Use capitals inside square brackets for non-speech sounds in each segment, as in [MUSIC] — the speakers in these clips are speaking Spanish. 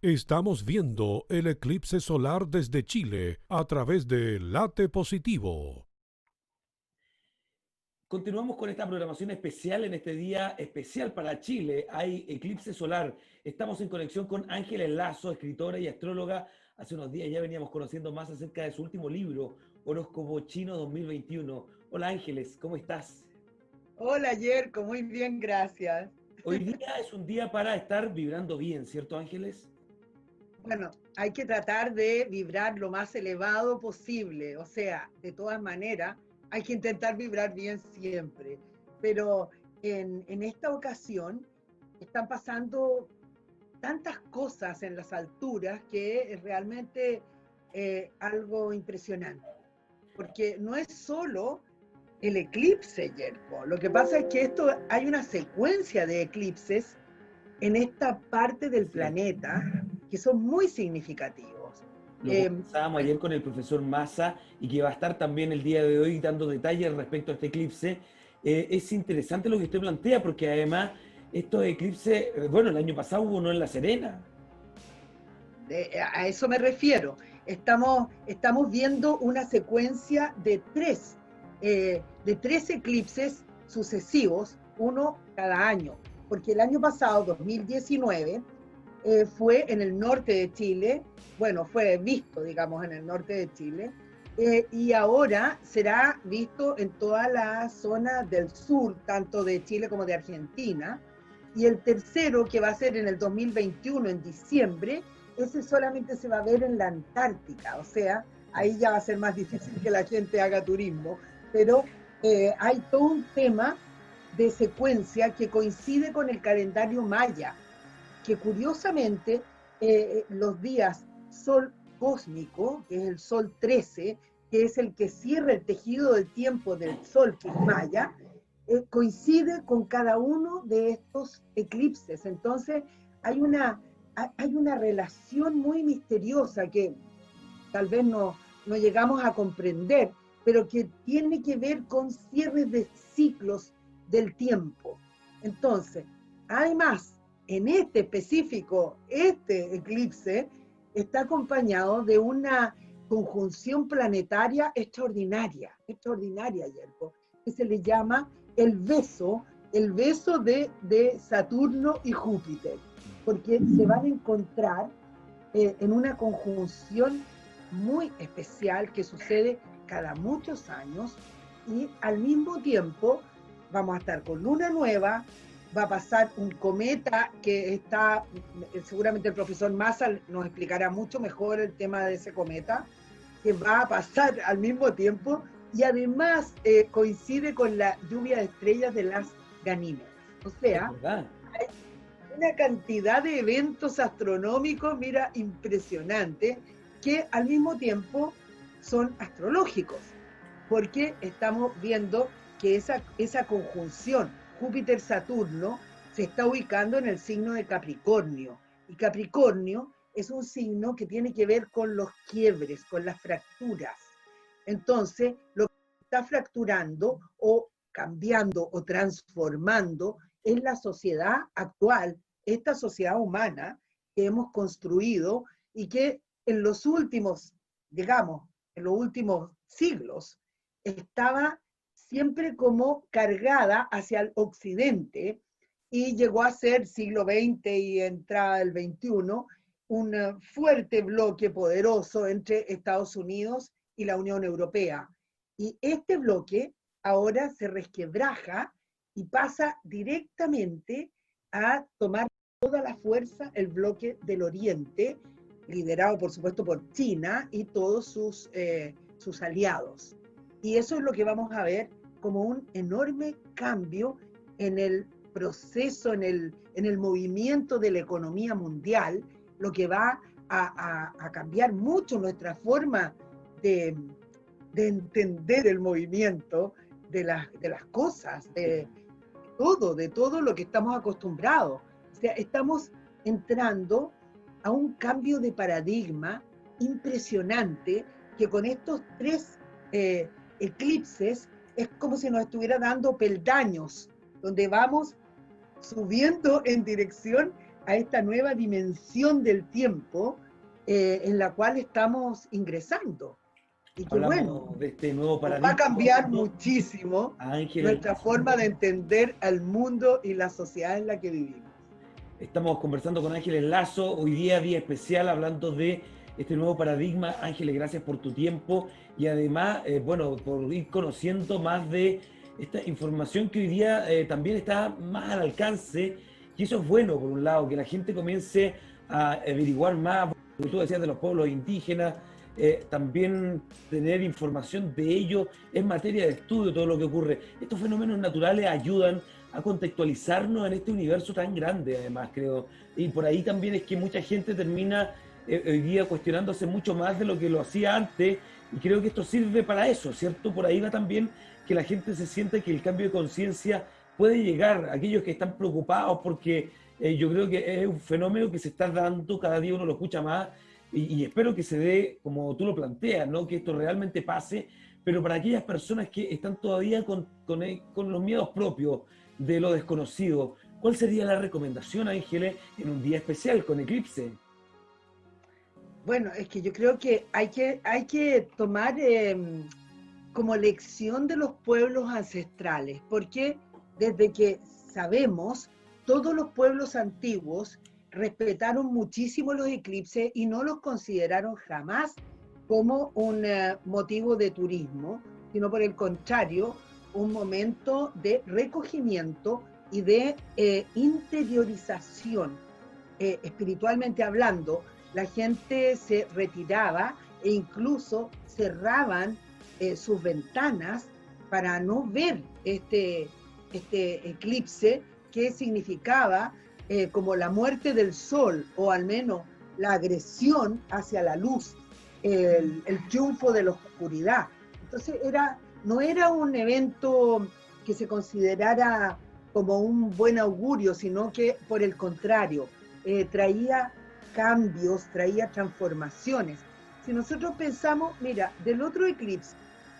Estamos viendo el eclipse solar desde Chile a través de Late Positivo. Continuamos con esta programación especial en este día especial para Chile. Hay eclipse solar. Estamos en conexión con Ángeles Lazo, escritora y astróloga. Hace unos días ya veníamos conociendo más acerca de su último libro, Horóscopo Chino 2021. Hola Ángeles, ¿cómo estás? Hola Yerko, muy bien, gracias. Hoy día es un día para estar vibrando bien, ¿cierto Ángeles? Bueno, hay que tratar de vibrar lo más elevado posible, o sea, de todas maneras, hay que intentar vibrar bien siempre, pero en, esta ocasión están pasando tantas cosas en las alturas que es realmente eh, algo impresionante, porque no es solo el eclipse, Yerko, lo que pasa es que esto hay una secuencia de eclipses en esta parte del planeta que son muy significativos. Lo eh, ayer con el profesor Massa y que va a estar también el día de hoy dando detalles respecto a este eclipse. Eh, es interesante lo que usted plantea porque además estos eclipses, eh, bueno, el año pasado hubo uno en La Serena. a eso me refiero. Estamos, estamos viendo una secuencia de tres, de tres eclipses sucesivos, uno cada año, porque el año pasado, 2019, eh, fue en el norte de Chile, bueno, fue visto, digamos, en el norte de Chile, eh, y ahora será visto en toda la zona del sur, tanto de Chile como de Argentina. Y el tercero, que va a ser en el 2021, en diciembre, ese solamente se va a ver en la Antártica, o sea, ahí ya va a ser más [LAUGHS] difícil que la gente haga turismo, pero eh, hay todo un tema de secuencia que coincide con el calendario maya, que curiosamente eh, los días sol cósmico, que es el sol 13, que es el que cierra el tejido del tiempo del sol, que es Maya, eh, coincide con cada uno de estos eclipses. Entonces hay una, hay una relación muy misteriosa que tal vez no, no llegamos a comprender, pero que tiene que ver con cierres de ciclos del tiempo. Entonces, hay más en este específico, este eclipse está acompañado de una conjunción planetaria extraordinaria, extraordinaria, Yerko, que se le llama el beso, el beso de, Saturno y Júpiter, porque se van a encontrar eh, en una conjunción muy especial que sucede cada muchos años y al mismo tiempo vamos a estar con luna nueva, va a pasar un cometa que está, seguramente el profesor Massa nos explicará mucho mejor el tema de ese cometa, que va a pasar al mismo tiempo y además eh, coincide con la lluvia de estrellas de las Ganímedes. O sea, hay una cantidad de eventos astronómicos, mira, impresionante, que al mismo tiempo son astrológicos, porque estamos viendo que esa, esa conjunción Júpiter-Saturno se está ubicando en el signo de Capricornio. Y Capricornio es un signo que tiene que ver con los quiebres, con las fracturas. Entonces, lo que está fracturando o cambiando o transformando es la sociedad actual, esta sociedad humana que hemos construido y que en los últimos, digamos, en los últimos siglos, estaba siempre como cargada hacia el occidente y llegó a ser siglo XX y entrada el XXI un eh, fuerte bloque poderoso entre Estados Unidos y la Unión Europea. Y este bloque ahora se resquebraja y pasa directamente a tomar toda la fuerza el bloque del Oriente, liderado por supuesto por China y todos sus, eh, sus aliados. Y eso es lo que vamos a ver como un enorme cambio en el proceso, en el, en el movimiento de la economía mundial, lo que va a, cambiar mucho nuestra forma de, entender el movimiento de las, de las cosas, de todo, de todo lo que estamos acostumbrados. O sea, estamos entrando a un cambio de paradigma impresionante que con estos tres eh, eclipses es como si nos estuviera dando peldaños, donde vamos subiendo en dirección a esta nueva dimensión del tiempo eh, en la cual estamos ingresando. Y que bueno, de este nuevo paradigma. Va a cambiar muchísimo nuestra forma de entender al mundo y la sociedad en la que vivimos. Estamos conversando con Ángeles Lazo, hoy día día especial hablando de este nuevo paradigma. Ángeles, gracias por tu tiempo y además, eh, bueno, por ir conociendo más de esta información que hoy día eh, también está más al alcance. Y eso es bueno, por un lado, que la gente comience a averiguar más, como tú decías, de los pueblos indígenas, eh, también tener información de ellos es materia de estudio todo lo que ocurre. Estos fenómenos naturales ayudan a contextualizarnos en este universo tan grande, además, creo. Y por ahí también es que mucha gente termina hoy día cuestionándose mucho más de lo que lo hacía antes, y creo que esto sirve para eso, ¿cierto? Por ahí va también que la gente se siente que el cambio de conciencia puede llegar a aquellos que están preocupados, porque eh, yo creo que es un fenómeno que se está dando, cada día uno lo escucha más, y, espero que se dé como tú lo planteas, ¿no? Que esto realmente pase, pero para aquellas personas que están todavía con, con, con los miedos propios, de lo desconocido. ¿Cuál sería la recomendación, Ángeles, en un día especial con eclipse? Bueno, es que yo creo que hay que, hay que tomar em, como lección de los pueblos ancestrales, porque desde que sabemos, todos los pueblos antiguos respetaron muchísimo los eclipses y no los consideraron jamás como un eh, motivo de turismo, sino por el contrario, un momento de recogimiento y de eh, interiorización. Eh, espiritualmente hablando, la gente se retiraba e incluso cerraban eh, sus ventanas para no ver este, este eclipse que significaba como la muerte del sol o al menos la agresión hacia la luz, el, el triunfo de la oscuridad. Entonces era no era un evento que se considerara como un buen augurio, sino que por el contrario, eh, traía cambios, traía transformaciones. Si nosotros pensamos, mira, del otro eclipse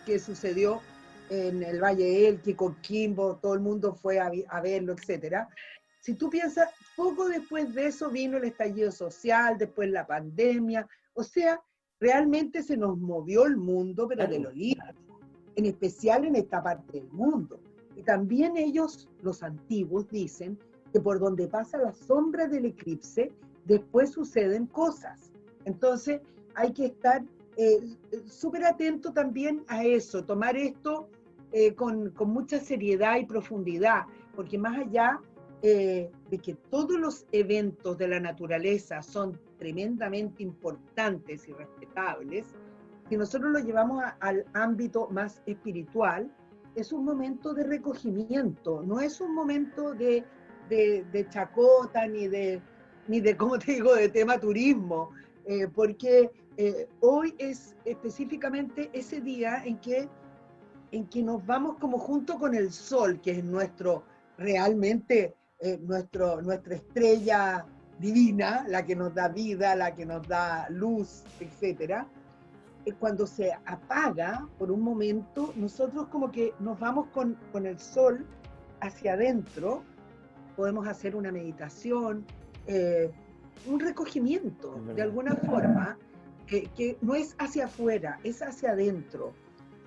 que sucedió en el Valle Elqui, con Kimbo, todo el mundo fue a, a verlo, etcétera. Si tú piensas, poco después de eso vino el estallido social, después la pandemia, o sea, realmente se nos movió el mundo, pero de lo lindo en especial en esta parte del mundo. Y también ellos, los antiguos, dicen que por donde pasa la sombra del eclipse, después suceden cosas. Entonces hay que estar eh, súper atento también a eso, tomar esto eh, con, con, mucha seriedad y profundidad, porque más allá eh, de que todos los eventos de la naturaleza son tremendamente importantes y respetables, si nosotros lo llevamos al ámbito más espiritual, es un momento de recogimiento, no es un momento de, chacota ni de, ni de, ¿cómo te digo?, de tema turismo, eh, porque eh, hoy es específicamente ese día en que, en que nos vamos como junto con el sol, que es nuestro, realmente, eh, nuestro, nuestra estrella divina, la que nos da vida, la que nos da luz, etcétera cuando se apaga por un momento, nosotros como que nos vamos con, con el sol hacia adentro, podemos hacer una meditación, eh, un recogimiento de alguna forma, que no es hacia afuera, es hacia adentro.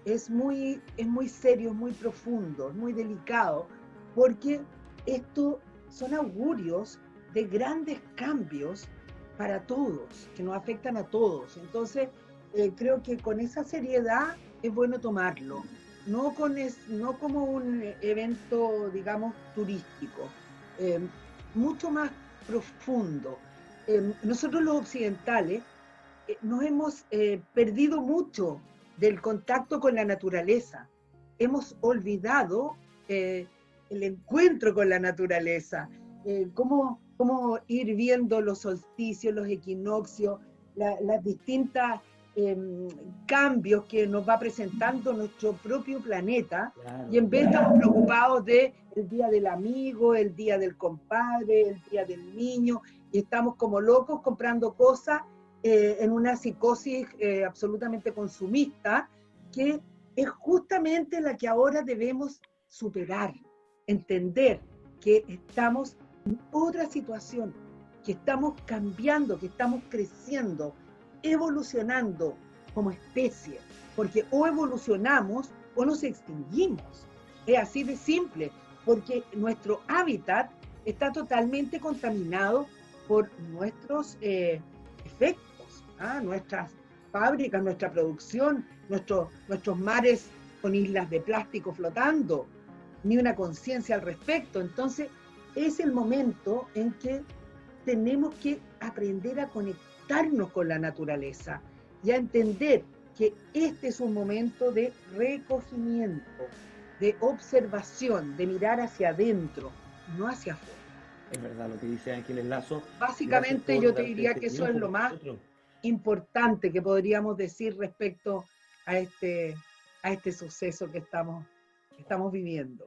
Es muy, es muy serio, es muy profundo, es muy delicado, porque esto son augurios de grandes cambios para todos, que nos afectan a todos. Entonces, eh, creo que con esa seriedad es bueno tomarlo, no, con no como un evento, digamos, turístico, eh, mucho más profundo. Eh, nosotros los occidentales nos hemos perdido mucho del contacto con la naturaleza, hemos olvidado el encuentro con la naturaleza, cómo, cómo ir viendo los solsticios, los equinoccios, las distintas Em, cambios que nos va presentando nuestro propio planeta y en vez estamos preocupados de el día del amigo, el día del compadre, el día del niño y estamos como locos comprando cosas eh, en una psicosis eh, absolutamente consumista que es justamente la que ahora debemos superar, entender que estamos en otra situación, que estamos cambiando, que estamos creciendo, evolucionando como especie, porque o evolucionamos o nos extinguimos. Es así de simple, porque nuestro hábitat está totalmente contaminado por nuestros eh, efectos, ¿ah? nuestras fábricas, nuestra producción, nuestros mares con islas de plástico flotando, ni una conciencia al respecto. Entonces, es el momento en que tenemos que aprender a conectarnos con la naturaleza y a entender que este es un momento de recogimiento, de observación, de mirar hacia adentro, no hacia afuera. Es verdad lo que dice Ángeles Lazo. Básicamente yo te diría que eso es lo más importante que podríamos decir respecto a este, a este suceso que estamos, que estamos viviendo.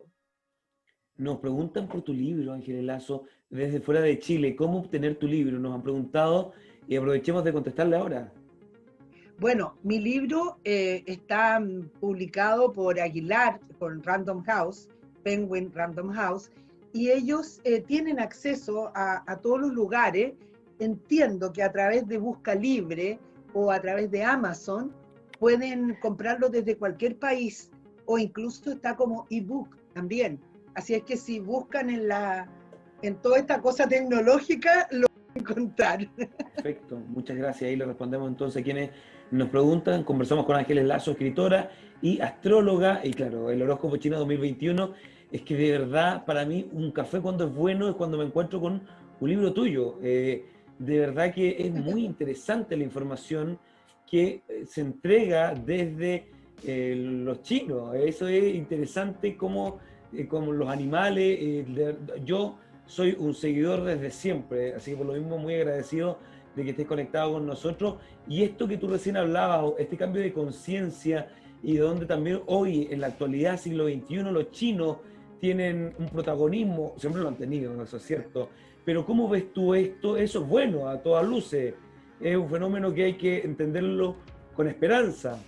Nos preguntan por tu libro, Ángeles Lazo, desde fuera de Chile. ¿Cómo obtener tu libro? Nos han preguntado y aprovechemos de contestarle ahora. Bueno, mi libro eh, está mm, publicado por Aguilar, con Random House, Penguin Random House, y ellos eh, tienen acceso a, a, todos los lugares. Entiendo que a través de Busca Libre o a través de Amazon pueden comprarlo desde cualquier país o incluso está como ebook también. Así es que si buscan en la en toda esta cosa tecnológica lo [LAUGHS] encontrar. Perfecto, muchas gracias. Ahí le respondemos entonces a quienes nos preguntan. Conversamos con Ángeles Lazo, escritora y astróloga. Y claro, el horóscopo chino 2021 es que de verdad para mí un café cuando es bueno es cuando me encuentro con un libro tuyo. Eh, de verdad que es muy [LAUGHS] interesante la información que eh, se entrega desde eh, los chinos. Eso es interesante como, como los animales. yo soy un seguidor desde siempre, así que por lo mismo muy agradecido de que estés conectado con nosotros. Y esto que tú recién hablabas, este cambio de conciencia y de donde también hoy, en la actualidad, siglo XXI, los chinos tienen un protagonismo, siempre lo han tenido, eso es cierto. Pero ¿cómo ves tú esto? Eso es bueno, a todas luces. Es un fenómeno que hay que entenderlo con esperanza.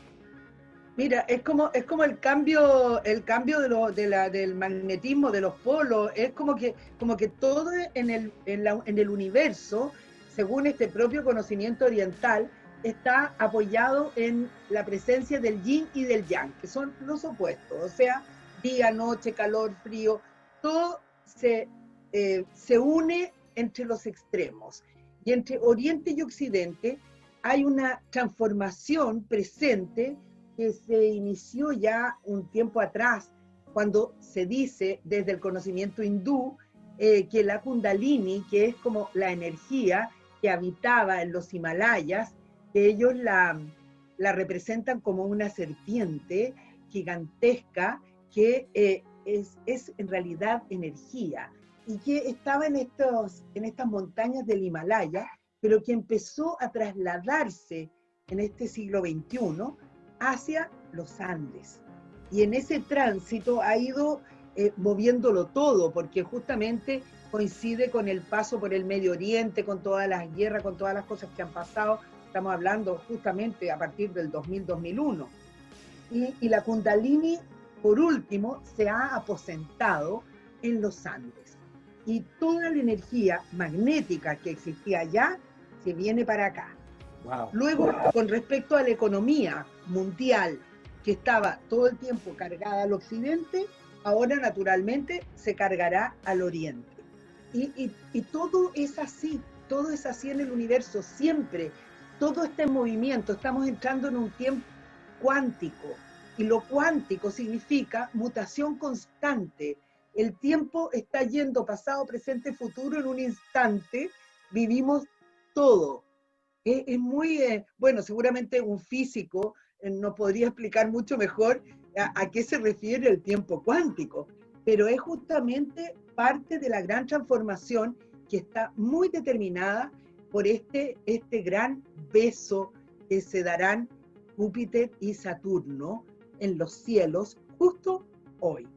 Mira, es como, es como el cambio, el cambio de del magnetismo de los polos, es como que, como que todo en el, en, la, en el universo según este propio conocimiento oriental, está apoyado en la presencia del yin y del yang, que son los opuestos, o sea, día, noche, calor, frío, todo se, eh, se une entre los extremos. Y entre Oriente y Occidente hay una transformación presente que se inició ya un tiempo atrás, cuando se dice desde el conocimiento hindú eh, que la kundalini, que es como la energía, que habitaba en los Himalayas, ellos la, la representan como una serpiente gigantesca que eh, es, es, en realidad energía y que estaba en, estos, en estas montañas del Himalaya, pero que empezó a trasladarse en este siglo XXI hacia los Andes. Y en ese tránsito ha ido eh, moviéndolo todo, porque justamente coincide con el paso por el Medio Oriente, con todas las guerras, con todas las cosas que han pasado. Estamos hablando justamente a partir del 2000-2001. Y, la Kundalini, por último, se ha aposentado en los Andes. Y toda la energía magnética que existía allá se viene para acá. Luego, con respecto a la economía mundial, que estaba todo el tiempo cargada al occidente, ahora naturalmente se cargará al oriente. Y, todo es así, todo es así en el universo, siempre. Todo está en movimiento, estamos entrando en un tiempo cuántico. Y lo cuántico significa mutación constante. El tiempo está yendo pasado, presente, futuro en un instante. Vivimos todo. Es, muy, eh, bueno, seguramente un físico eh, nos podría explicar mucho mejor a qué se refiere el tiempo cuántico, pero es justamente parte de la gran transformación que está muy determinada por este, este gran beso que se darán Júpiter y Saturno en los cielos justo hoy.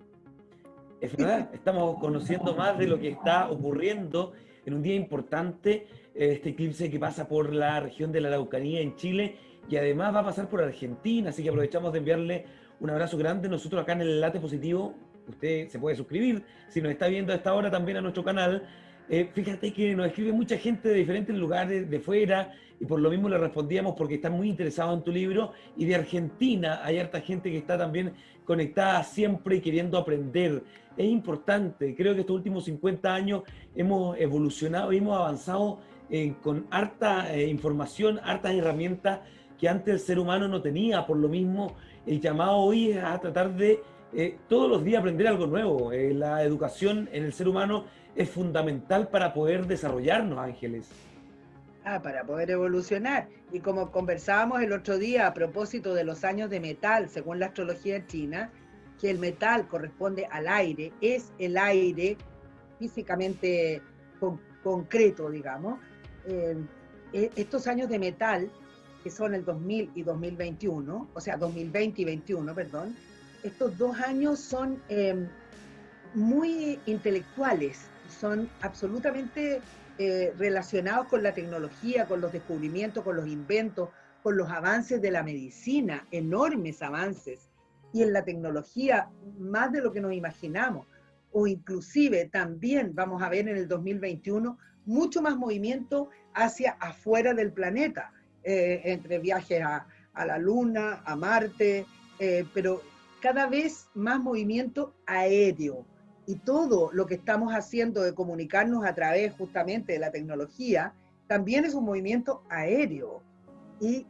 Es verdad, estamos conociendo más de lo que está ocurriendo en un día importante, este eclipse que pasa por la región de la Araucanía en Chile y además va a pasar por Argentina, así que aprovechamos de enviarle un abrazo grande. Nosotros acá en el Late Positivo usted se puede suscribir, si nos está viendo a esta hora también a nuestro canal, Eh, fíjate que nos escribe mucha gente de diferentes lugares, de fuera, y por lo mismo le respondíamos porque están muy interesados en tu libro. Y de Argentina hay harta gente que está también conectada siempre y queriendo aprender. Es importante, creo que estos últimos 50 años hemos evolucionado hemos avanzado eh, con harta eh, información, hartas herramientas que antes el ser humano no tenía. Por lo mismo, el llamado hoy es a tratar de eh, todos los días aprender algo nuevo. la educación en el ser humano es fundamental para poder desarrollarnos, Ángeles. Ah, para poder evolucionar. Y como conversábamos el otro día a propósito de los años de metal, según la astrología china, que el metal corresponde al aire, es el aire físicamente concreto, digamos. Eh, e, estos años de metal, que son el 2000 y 2021, o sea, 2020 y 2021, perdón, estos dos años son eh, muy intelectuales, son absolutamente eh, relacionados con la tecnología, con los descubrimientos, con los inventos, con los avances de la medicina, enormes avances, y en la tecnología más de lo que nos imaginamos, o inclusive también vamos a ver en el 2021 mucho más movimiento hacia afuera del planeta, eh, entre viajes a, la Luna, a Marte, eh, pero cada vez más movimiento aéreo, y todo lo que estamos haciendo de comunicarnos a través justamente de la tecnología, también es un movimiento aéreo. Y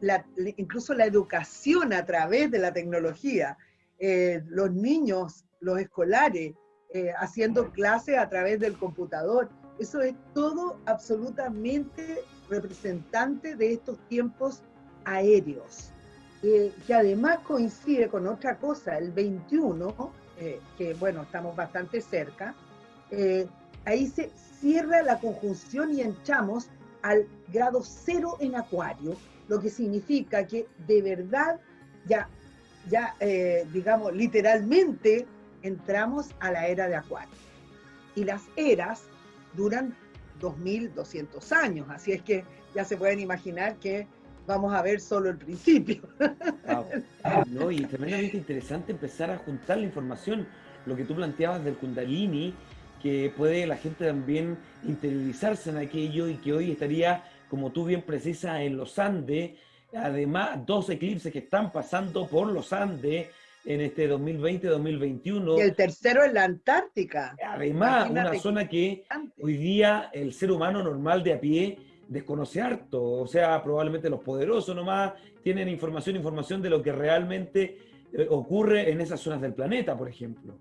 incluso la educación a través de la tecnología, eh, los niños, los escolares, eh, haciendo clases a través del computador, eso es todo absolutamente representante de estos tiempos aéreos, eh, que además coincide con otra cosa, el 21 eh, que bueno, estamos bastante cerca, eh, ahí se cierra la conjunción y entramos al grado cero en Acuario, lo que significa que de verdad ya, ya eh, digamos, literalmente entramos a la era de Acuario. Y las eras duran 2200 años, así es que ya se pueden imaginar que vamos a ver solo el principio. No, y tremendamente interesante empezar a juntar la información, lo que tú planteabas del Kundalini, que puede la gente también interiorizarse en aquello y que hoy estaría, como tú bien precisas, en los Andes, además dos eclipses que están pasando por los Andes en este 2020-2021. Y el tercero en la Antártica. Además, una zona que hoy día el ser humano normal de a pie desconoce harto, o sea, probablemente los poderosos nomás tienen información, información de lo que realmente eh, ocurre en esas zonas del planeta, por ejemplo.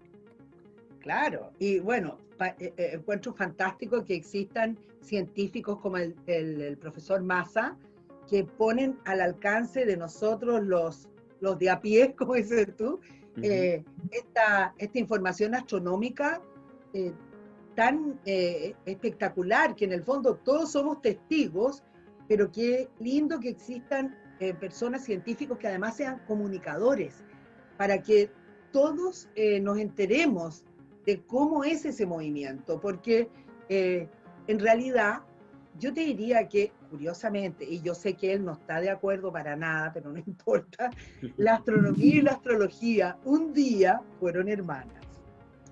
Claro, y bueno, eh, eh, encuentro fantástico que existan científicos como el, profesor Massa, que ponen al alcance de nosotros los, los de a pie, [LAUGHS] como dices tú, esta, esta, información astronómica tan eh, espectacular que en el fondo todos somos testigos, pero qué lindo que existan eh, personas científicos que además sean comunicadores, para que todos eh, nos enteremos de cómo es ese movimiento, porque en realidad yo te diría que, curiosamente, y yo sé que él no está de acuerdo para nada, pero no [LAUGHS] importa, la astronomía y la astrología un día fueron hermanas.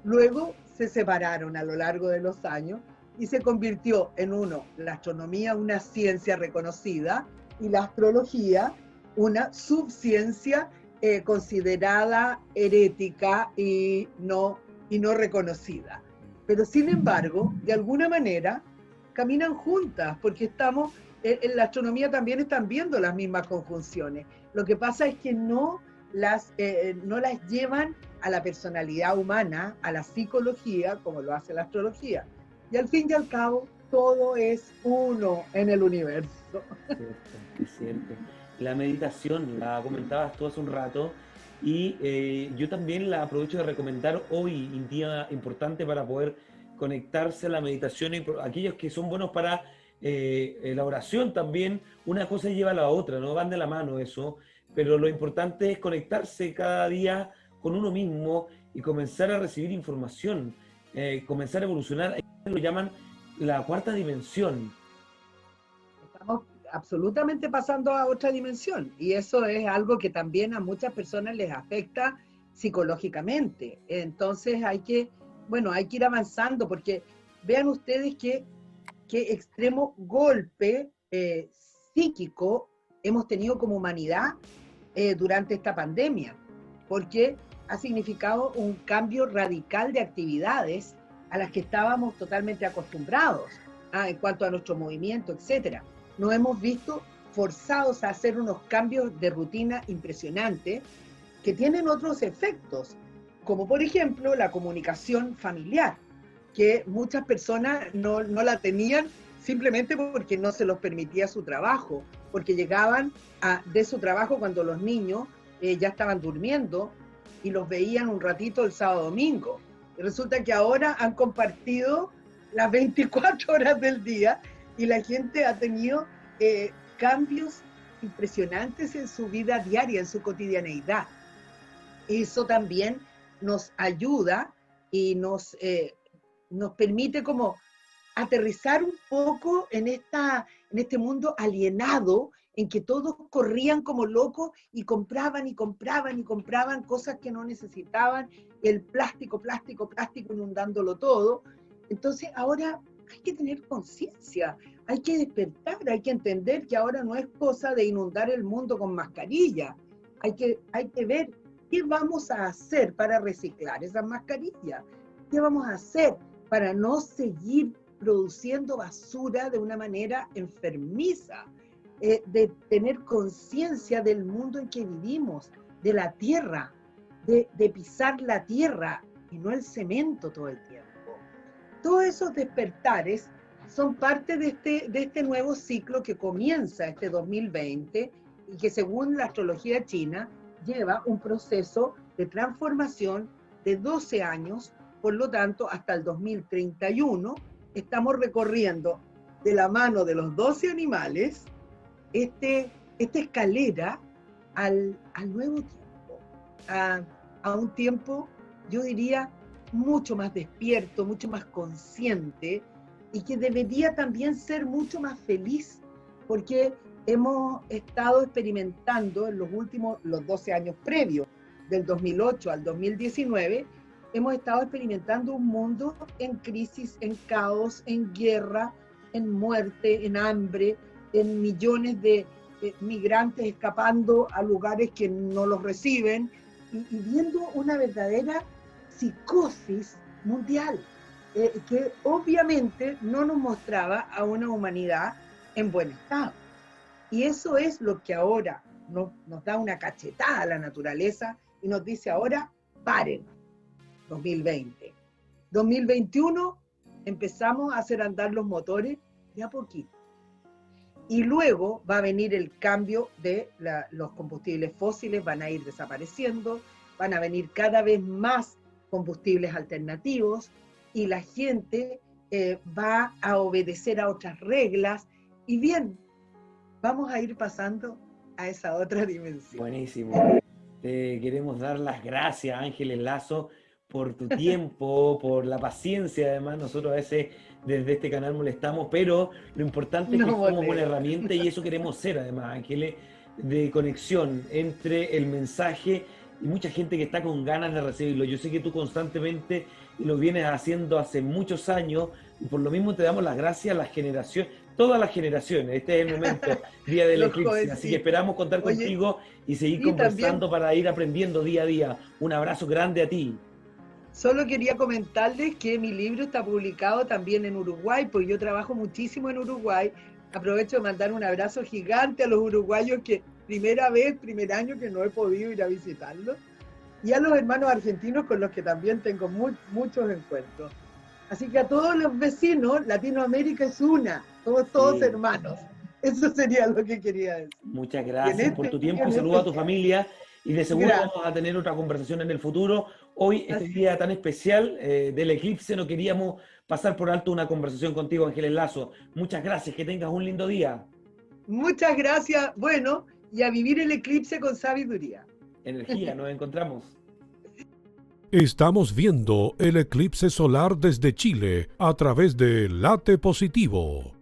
Luego se separaron a lo largo de los años y se convirtió en uno, la astronomía una ciencia reconocida y la astrología una subciencia eh, considerada herética y no, y no reconocida. Pero sin embargo, de alguna manera, caminan juntas porque estamos, en, la astronomía también están viendo las mismas conjunciones. Lo que pasa es que no las, eh, no las llevan a la personalidad humana, a la psicología, como lo hace la astrología. Y al fin y al cabo, todo es uno en el universo. La meditación, la comentabas tú hace un rato, y eh, yo también la aprovecho de recomendar hoy, un día importante para poder conectarse a la meditación y aquellos que son buenos para eh, la oración también, una cosa lleva a la otra, no van de la mano eso, pero lo importante es conectarse cada día con uno mismo y comenzar a recibir información, eh, comenzar a evolucionar. Lo llaman la cuarta dimensión. Estamos absolutamente pasando a otra dimensión y eso es algo que también a muchas personas les afecta psicológicamente. Entonces hay que, bueno, hay que ir avanzando porque vean ustedes que extremo golpe eh, psíquico hemos tenido como humanidad eh, durante esta pandemia, porque ha significado un cambio radical de actividades a las que estábamos totalmente acostumbrados ah, en cuanto a nuestro movimiento, etcétera. Nos hemos visto forzados a hacer unos cambios de rutina impresionantes que tienen otros efectos, como por ejemplo la comunicación familiar, que muchas personas no, no la tenían simplemente porque no se los permitía su trabajo, porque llegaban a, de su trabajo cuando los niños eh, ya estaban durmiendo y los veían un ratito el sábado domingo. Y resulta que ahora han compartido las 24 horas del día y la gente ha tenido eh, cambios impresionantes en su vida diaria, en su cotidianeidad. Eso también nos ayuda y nos, eh, nos permite como aterrizar un poco en, esta, en este mundo alienado en que todos corrían como locos y compraban y compraban y compraban cosas que no necesitaban, el plástico, plástico, plástico inundándolo todo. Entonces ahora hay que tener conciencia, hay que despertar, hay que entender que ahora no es cosa de inundar el mundo con mascarilla, hay que, hay que ver qué vamos a hacer para reciclar esas mascarillas, qué vamos a hacer para no seguir produciendo basura de una manera enfermiza, eh, de tener conciencia del mundo en que vivimos, de la tierra, de, de pisar la tierra y no el cemento todo el tiempo. Todos esos despertares son parte de este, de este nuevo ciclo que comienza este 2020 y que según la astrología china lleva un proceso de transformación de 12 años, por lo tanto hasta el 2031 estamos recorriendo de la mano de los 12 animales este, esta escalera al, al nuevo tiempo, a, a un tiempo, yo diría, mucho más despierto, mucho más consciente y que debería también ser mucho más feliz, porque hemos estado experimentando en los últimos, los 12 años previos, del 2008 al 2019, hemos estado experimentando un mundo en crisis, en caos, en guerra, en muerte, en hambre, en millones de migrantes escapando a lugares que no los reciben y, viendo una verdadera psicosis mundial, eh, que obviamente no nos mostraba a una humanidad en buen estado. Y eso es lo que ahora nos, nos da una cachetada a la naturaleza y nos dice ahora, paren, 2020. 2021 empezamos a hacer andar los motores de a poquito. Y luego va a venir el cambio de los combustibles fósiles, van a ir desapareciendo, van a venir cada vez más combustibles alternativos y la gente eh, va a obedecer a otras reglas. Y bien, vamos a ir pasando a esa otra dimensión. Buenísimo. Te queremos dar las gracias, Ángeles Lazo, por tu [LAUGHS] tiempo, por la paciencia. Además, nosotros a veces desde este canal molestamos, pero lo importante es que somos una herramienta y eso queremos ser, además, Ángeles, de conexión entre el mensaje y mucha gente que está con ganas de recibirlo. Yo sé que tú constantemente lo vienes haciendo hace muchos años y por lo mismo te damos las gracias a las generaciones, todas las generaciones. Este es el momento, [LAUGHS] día del eclipse. Así que esperamos contar contigo y seguir conversando para ir aprendiendo día a día. Un abrazo grande a ti. Solo quería comentarles que mi libro está publicado también en Uruguay, porque yo trabajo muchísimo en Uruguay. Aprovecho de mandar un abrazo gigante a los uruguayos que primera vez, primer año que no he podido ir a visitarlos. Y a los hermanos argentinos con los que también tengo muchos encuentros. Así que a todos los vecinos, Latinoamérica es una, somos todos hermanos. Eso sería lo que quería decir. Muchas gracias por tu tiempo y saludo a tu familia. Y de seguro vamos a tener otra conversación en el futuro. Hoy, este día tan especial eh, del eclipse, no queríamos pasar por alto una conversación contigo, Ángeles Lazo. Muchas gracias, que tengas un lindo día. Muchas gracias. Bueno, y a vivir el eclipse con sabiduría. Energía, nos encontramos. [LAUGHS] Estamos viendo el eclipse solar desde Chile a través de Late Positivo.